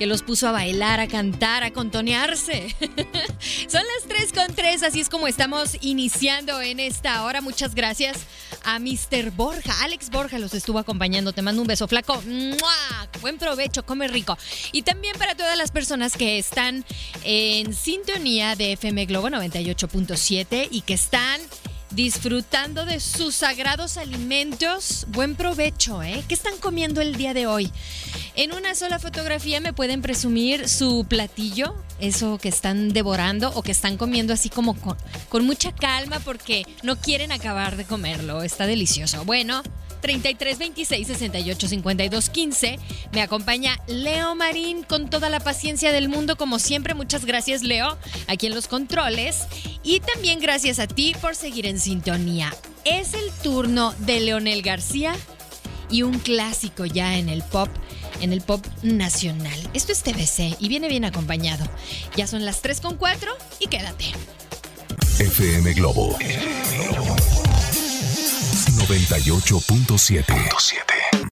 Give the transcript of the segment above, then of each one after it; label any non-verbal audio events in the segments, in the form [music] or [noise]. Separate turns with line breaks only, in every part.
que los puso a bailar, a cantar, a contonearse. [laughs] Son las 3 con 3, así es como estamos iniciando en esta hora. Muchas gracias a Mr. Borja. Alex Borja los estuvo acompañando. Te mando un beso flaco. ¡Mua! Buen provecho, come rico. Y también para todas las personas que están en sintonía de FM Globo 98.7 y que están disfrutando de sus sagrados alimentos. Buen provecho, ¿eh? ¿Qué están comiendo el día de hoy? En una sola fotografía me pueden presumir su platillo, eso que están devorando o que están comiendo así como con, con mucha calma porque no quieren acabar de comerlo. Está delicioso. Bueno. 33 26 68 52 15. Me acompaña Leo Marín con toda la paciencia del mundo, como siempre. Muchas gracias, Leo, aquí en los controles. Y también gracias a ti por seguir en sintonía. Es el turno de Leonel García y un clásico ya en el pop. En el pop nacional. Esto es TBC y viene bien acompañado. Ya son las 3 con 4 y quédate.
FM Globo 98.7.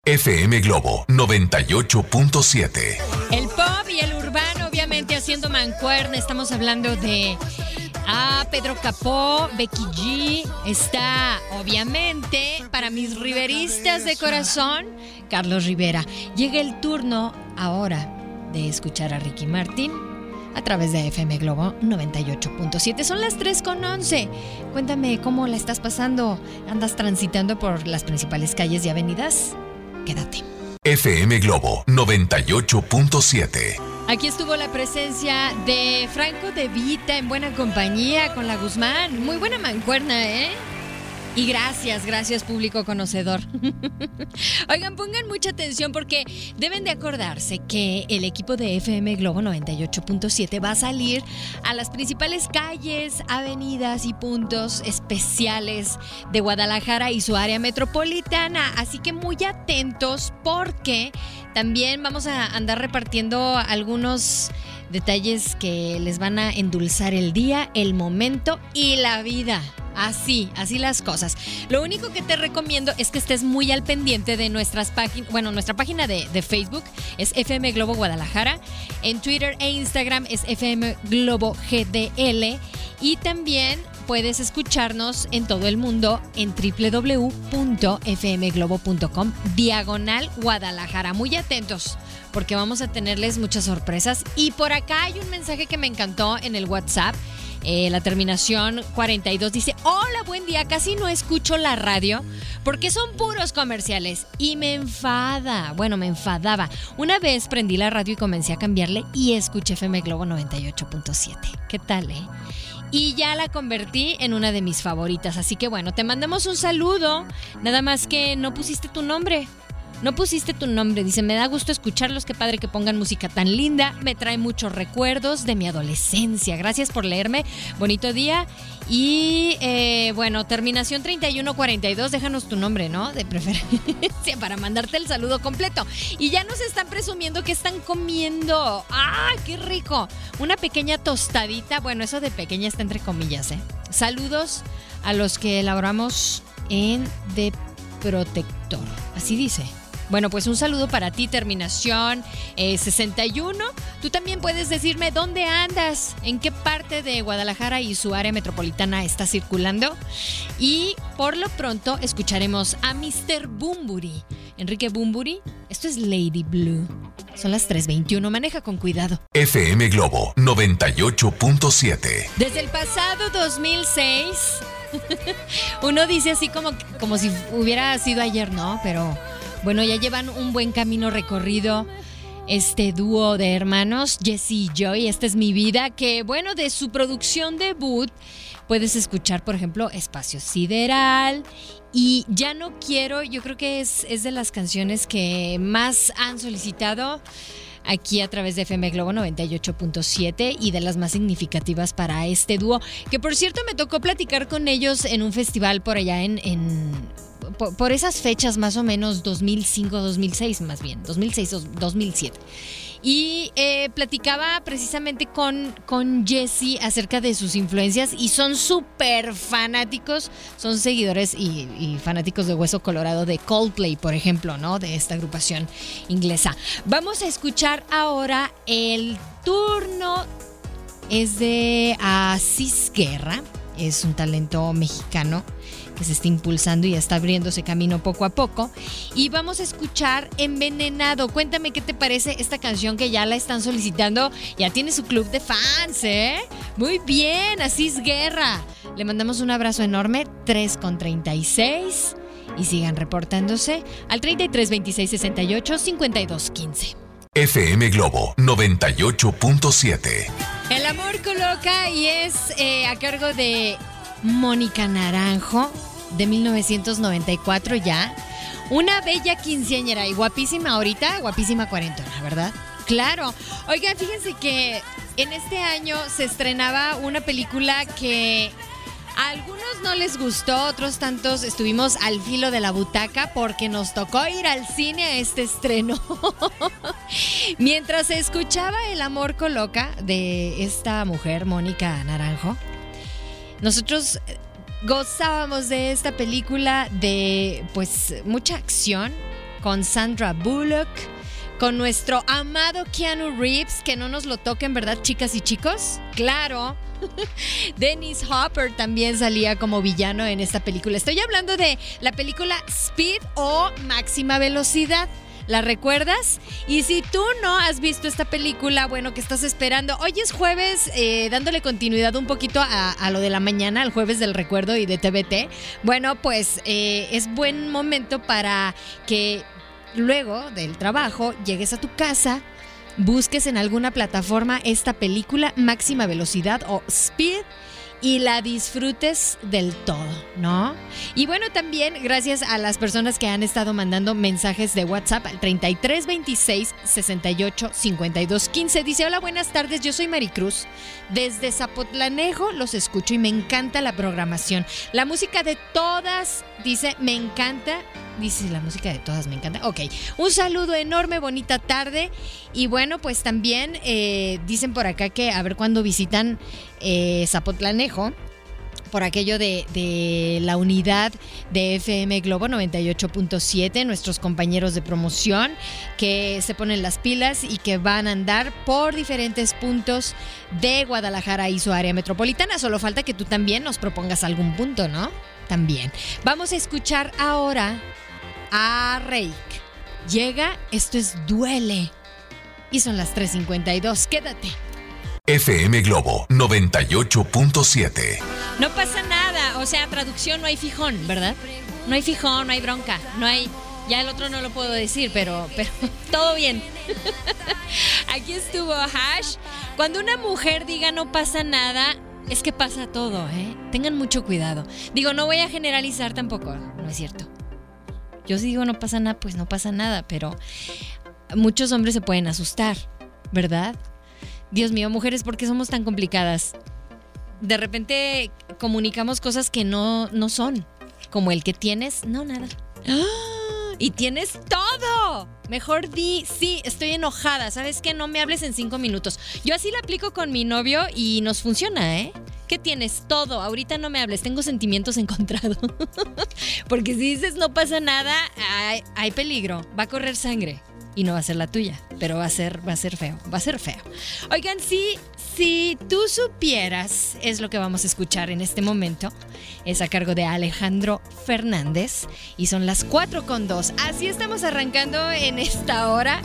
FM Globo 98.7.
El pop y el urbano, obviamente, haciendo mancuerna. Estamos hablando de a Pedro Capó, Becky G. Está, obviamente, para mis riveristas de corazón, Carlos Rivera. Llega el turno ahora de escuchar a Ricky Martín a través de FM Globo 98.7. Son las 3 con 11. Cuéntame cómo la estás pasando. ¿Andas transitando por las principales calles y avenidas? Quédate.
FM Globo 98.7.
Aquí estuvo la presencia de Franco De Vita en buena compañía con la Guzmán. Muy buena mancuerna, ¿eh? Y gracias, gracias público conocedor. [laughs] Oigan, pongan mucha atención porque deben de acordarse que el equipo de FM Globo 98.7 va a salir a las principales calles, avenidas y puntos especiales de Guadalajara y su área metropolitana. Así que muy atentos porque también vamos a andar repartiendo algunos detalles que les van a endulzar el día, el momento y la vida. Así, así las cosas. Lo único que te recomiendo es que estés muy al pendiente de nuestras páginas, bueno, nuestra página de, de, Facebook es FM Globo Guadalajara, en Twitter e Instagram es FM Globo GDL y también puedes escucharnos en todo el mundo en www.fmglobo.com diagonal Guadalajara. Muy atentos porque vamos a tenerles muchas sorpresas. Y por acá hay un mensaje que me encantó en el WhatsApp. Eh, la terminación 42 dice, hola, buen día, casi no escucho la radio porque son puros comerciales y me enfada, bueno, me enfadaba. Una vez prendí la radio y comencé a cambiarle y escuché FM Globo 98.7. ¿Qué tal, eh? Y ya la convertí en una de mis favoritas, así que bueno, te mandamos un saludo, nada más que no pusiste tu nombre. No pusiste tu nombre, dice, me da gusto escucharlos, qué padre que pongan música tan linda, me trae muchos recuerdos de mi adolescencia. Gracias por leerme, bonito día. Y eh, bueno, terminación 3142, déjanos tu nombre, ¿no? De preferencia [laughs] para mandarte el saludo completo. Y ya nos están presumiendo que están comiendo. ¡Ah, qué rico! Una pequeña tostadita, bueno, eso de pequeña está entre comillas, ¿eh? Saludos a los que elaboramos en De Protector, así dice. Bueno, pues un saludo para ti, terminación eh, 61. Tú también puedes decirme dónde andas, en qué parte de Guadalajara y su área metropolitana estás circulando. Y por lo pronto escucharemos a Mr. Bumburi. Enrique Bumburi, esto es Lady Blue. Son las 3.21. Maneja con cuidado.
FM Globo 98.7.
Desde el pasado 2006, [laughs] uno dice así como, como si hubiera sido ayer, ¿no? Pero bueno, ya llevan un buen camino recorrido este dúo de hermanos, Jesse y Joy, Esta es mi vida, que bueno, de su producción debut puedes escuchar, por ejemplo, Espacio Sideral. Y Ya no quiero, yo creo que es, es de las canciones que más han solicitado aquí a través de FM Globo 98.7 y de las más significativas para este dúo, que por cierto me tocó platicar con ellos en un festival por allá en, en por, esas fechas más o menos 2005, 2006 más bien, 2006, 2007. Y eh, platicaba precisamente con, con Jesse acerca de sus influencias y son súper fanáticos, son seguidores y, fanáticos de Hueso Colorado de Coldplay, por ejemplo, ¿no? De esta agrupación inglesa. Vamos a escuchar ahora el turno, es de Asís Guerra, es un talento mexicano que se está impulsando y está abriéndose camino poco a poco. Y vamos a escuchar Envenenado. Cuéntame qué te parece esta canción que ya la están solicitando. Ya tiene su club de fans, ¿eh? Muy bien, así es guerra. Le mandamos un abrazo enorme, 3 con 36. Y sigan reportándose al 33 26 68 52 15.
FM Globo 98.7.
El amor coloca y es eh, a cargo de Mónica Naranjo de 1994 ya. Una bella quinceañera y guapísima ahorita, guapísima cuarentona, ¿verdad? Claro. Oigan, fíjense que en este año se estrenaba una película que a algunos no les gustó, otros tantos estuvimos al filo de la butaca porque nos tocó ir al cine a este estreno. [laughs] Mientras se escuchaba El amor coloca de esta mujer, Mónica Naranjo, nosotros gozábamos de esta película de pues mucha acción con Sandra Bullock, con nuestro amado Keanu Reeves, que no nos lo toquen, ¿verdad, chicas y chicos? Claro. [laughs] Dennis Hopper también salía como villano en esta película. Estoy hablando de la película Speed o Máxima Velocidad. ¿La recuerdas? Y si tú no has visto esta película, bueno, que estás esperando? Hoy es jueves, eh, dándole continuidad un poquito a, lo de la mañana, al jueves del recuerdo y de TBT. Bueno, pues eh, es buen momento para que luego del trabajo llegues a tu casa, busques en alguna plataforma esta película Máxima Velocidad o Speed y la disfrutes del todo, ¿no? Y bueno, también gracias a las personas que han estado mandando mensajes de WhatsApp al 3326 68 52 15. Dice: Hola, buenas tardes, yo soy Maricruz. Desde Zapotlanejo los escucho y me encanta la programación. La música de todas, dice, me encanta. Dice la música de todas, me encanta. Ok, un saludo enorme, bonita tarde. Y bueno, pues también eh, dicen por acá que a ver cuándo visitan eh, Zapotlanejo por aquello de, la unidad de FM Globo 98.7, nuestros compañeros de promoción que se ponen las pilas y que van a andar por diferentes puntos de Guadalajara y su área metropolitana. Solo falta que tú también nos propongas algún punto, ¿no? También. Vamos a escuchar ahora a Reik. Llega, esto es Duele. Y son las 3.52. Quédate.
FM Globo 98.7.
No pasa nada, o sea, traducción no hay fijón, ¿verdad? No hay fijón, no hay bronca, no hay... Ya el otro no lo puedo decir, pero, pero [laughs] todo bien. [laughs] Aquí estuvo Hash. Cuando una mujer diga no pasa nada, es que pasa todo, ¿eh? Tengan mucho cuidado. Digo, no voy a generalizar tampoco, no es cierto. Yo si digo no pasa nada, pues no pasa nada, pero muchos hombres se pueden asustar, ¿verdad? Dios mío, mujeres, ¿por qué somos tan complicadas? De repente comunicamos cosas que no, no son. Como el que tienes, no, nada. ¡Ah! Y tienes todo. Mejor di, sí, estoy enojada. ¿Sabes qué? No me hables en cinco minutos. Yo así la aplico con mi novio y nos funciona, ¿eh? ¿Qué tienes? Todo. Ahorita no me hables. Tengo sentimientos [laughs] encontrados. Porque si dices no pasa nada, hay, hay peligro. Va a correr sangre y no va a ser la tuya, pero va a ser, va a ser feo, va a ser feo. Oigan, sí, si tú supieras, es lo que vamos a escuchar en este momento. Es a cargo de Alejandro Fernández y son las 4 con 2. Así estamos arrancando en esta hora,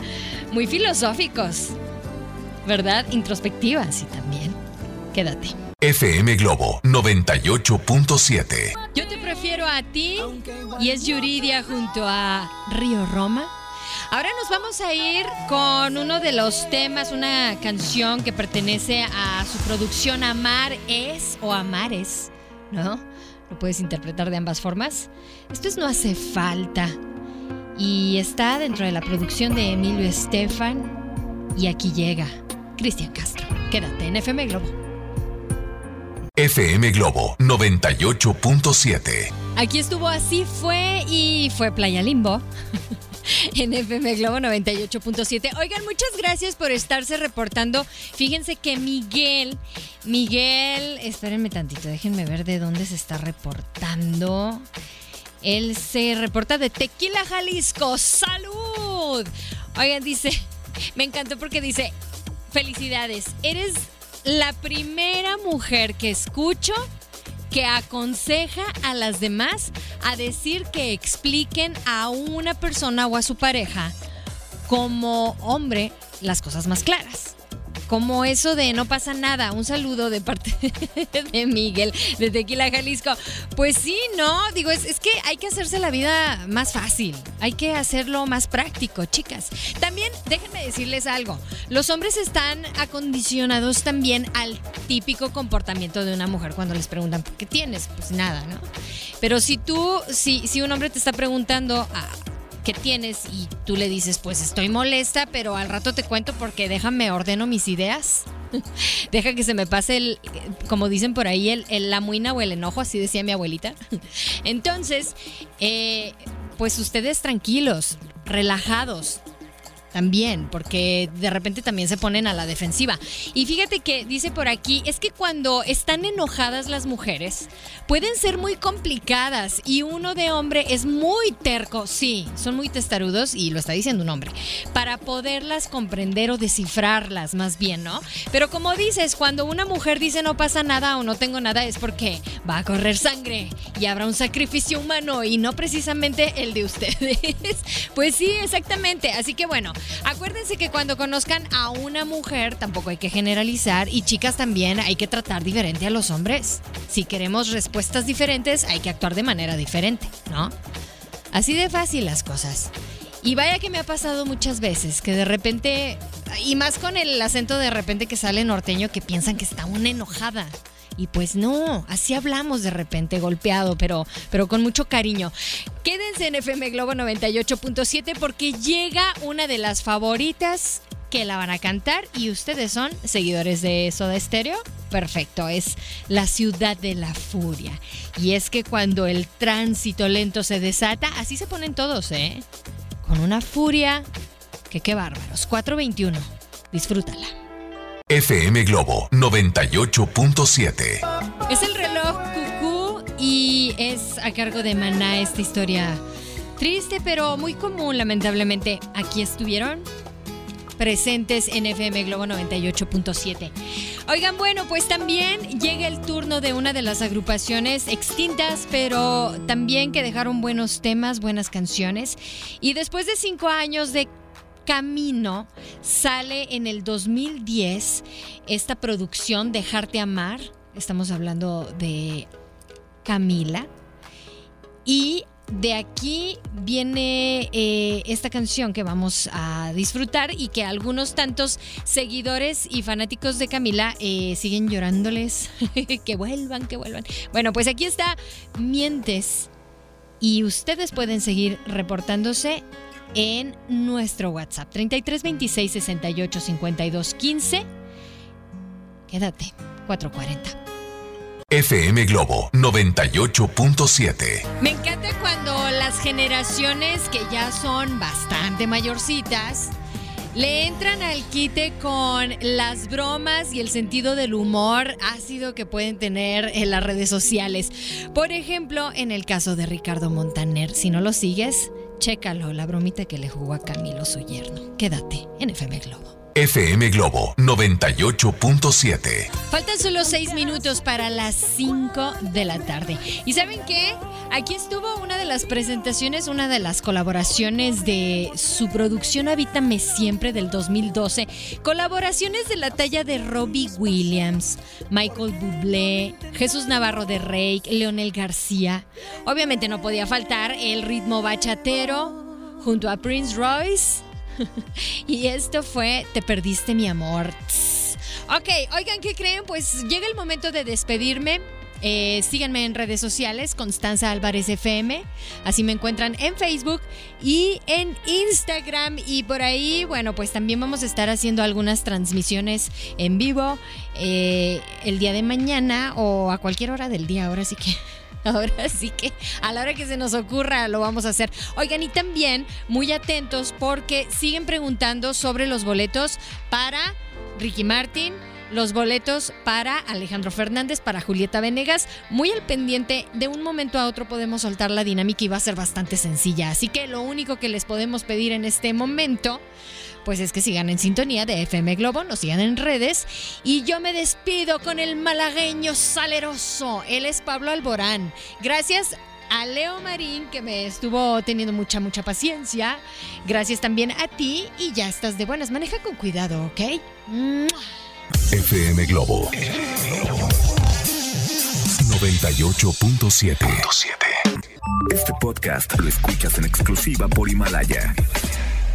muy filosóficos, ¿verdad? Introspectivas y también. Quédate.
FM Globo 98.7.
Yo te prefiero a ti y es Yuridia junto a Río Roma. Ahora nos vamos a ir con uno de los temas, una canción que pertenece a su producción Amar es o Amares, ¿no? Lo puedes interpretar de ambas formas. Esto es No hace falta y está dentro de la producción de Emilio Estefan y aquí llega Cristian Castro. Quédate en FM Globo.
FM Globo 98.7.
Aquí estuvo Así fue y fue Playa Limbo. [laughs] [laughs] en FM Globo 98.7. Oigan, muchas gracias por estarse reportando. Fíjense que Miguel, Miguel, espérenme tantito, déjenme ver de dónde se está reportando. Él se reporta de Tequila, Jalisco. ¡Salud! Oigan, dice, me encantó porque dice, felicidades, eres la primera mujer que escucho que aconseja a las demás a decir que expliquen a una persona o a su pareja como hombre las cosas más claras como eso de no pasa nada. Un saludo de parte [laughs] de Miguel de Tequila, Jalisco. Pues sí, no, digo, es, es, que hay que hacerse la vida más fácil. Hay que hacerlo más práctico, chicas. También déjenme decirles algo. Los hombres están acondicionados también al típico comportamiento de una mujer cuando les preguntan qué tienes. Pues nada, ¿no? Pero si tú, si, si un hombre te está preguntando... a que tienes y tú le dices, pues estoy molesta, pero al rato te cuento porque déjame ordeno mis ideas. [laughs] Deja que se me pase el, como dicen por ahí, el, la muina o el enojo, así decía mi abuelita. [laughs] Entonces, eh, pues ustedes tranquilos, relajados, también, porque de repente también se ponen a la defensiva. Y fíjate que dice por aquí, es que cuando están enojadas las mujeres, pueden ser muy complicadas y uno de hombre es muy terco, sí, son muy testarudos y lo está diciendo un hombre, para poderlas comprender o descifrarlas más bien, ¿no? Pero como dices, cuando una mujer dice no pasa nada o no tengo nada es porque va a correr sangre y habrá un sacrificio humano y no precisamente el de ustedes. [laughs] Pues sí, exactamente. Así que bueno, Acuérdense que cuando conozcan a una mujer tampoco hay que generalizar y chicas también hay que tratar diferente a los hombres. Si queremos respuestas diferentes hay que actuar de manera diferente, ¿no? Así de fácil las cosas. Y vaya que me ha pasado muchas veces que de repente, y más con el acento de repente que sale norteño, que piensan que está una enojada. Y pues no, así hablamos de repente, golpeado, pero, pero con mucho cariño. Quédense en FM Globo 98.7 porque llega una de las favoritas que la van a cantar y ustedes son seguidores de Soda Stereo. Perfecto, es La ciudad de la furia. Y es que cuando el tránsito lento se desata, así se ponen todos, ¿eh? Con una furia que qué bárbaros. 421. Disfrútala.
FM Globo 98.7.
Es el reloj cucú y es a cargo de Maná esta historia triste pero muy común lamentablemente. Aquí estuvieron presentes en FM Globo 98.7. Oigan, bueno, pues también llega el turno de una de las agrupaciones extintas, pero también que dejaron buenos temas, buenas canciones. Y después de cinco años de Camino sale en el 2010 esta producción Dejarte Amar. Estamos hablando de Camila. Y de aquí viene eh, esta canción que vamos a disfrutar y que algunos tantos seguidores y fanáticos de Camila eh, siguen llorándoles [laughs] que vuelvan, que vuelvan. Bueno, pues aquí está Mientes y ustedes pueden seguir reportándose en nuestro WhatsApp 33 26 68 52 15. Quédate, 440.
FM Globo 98.7.
Me encanta cuando las generaciones que ya son bastante mayorcitas le entran al quite con las bromas y el sentido del humor ácido que pueden tener en las redes sociales. Por ejemplo, en el caso de Ricardo Montaner, si no lo sigues, Chécalo, la bromita que le jugó a Camilo su yerno. Quédate en FM Globo.
FM Globo 98.7.
Faltan solo seis minutos para las 5 de la tarde. ¿Y saben qué? Aquí estuvo una de las presentaciones, una de las colaboraciones de su producción Habítame Siempre del 2012. Colaboraciones de la talla de Robbie Williams, Michael Bublé, Jesús Navarro de Rey, Leonel García. Obviamente no podía faltar el ritmo bachatero junto a Prince Royce [laughs] y esto fue Te perdiste mi amor. Ok, oigan, ¿qué creen? Pues llega el momento de despedirme. Eh, síganme en redes sociales, Constanza Álvarez FM. Así me encuentran en Facebook y en Instagram. Y por ahí, bueno, pues también vamos a estar haciendo algunas transmisiones en vivo eh, el día de mañana o a cualquier hora del día. Ahora sí que [laughs] Ahora sí que a la hora que se nos ocurra lo vamos a hacer. Oigan, y también muy atentos porque siguen preguntando sobre los boletos para Ricky Martin. Los boletos para Alejandro Fernández, para Julieta Venegas. Muy al pendiente, de un momento a otro podemos soltar la dinámica y va a ser bastante sencilla. Así que lo único que les podemos pedir en este momento pues es que sigan en sintonía de FM Globo, nos sigan en redes. Y yo me despido con el malagueño saleroso. Él es Pablo Alborán. Gracias a Leo Marín, que me estuvo teniendo mucha, mucha paciencia. Gracias también a ti y ya estás de buenas. Maneja con cuidado, ¿ok?
FM Globo 98.7. Este podcast lo escuchas en exclusiva por Himalaya.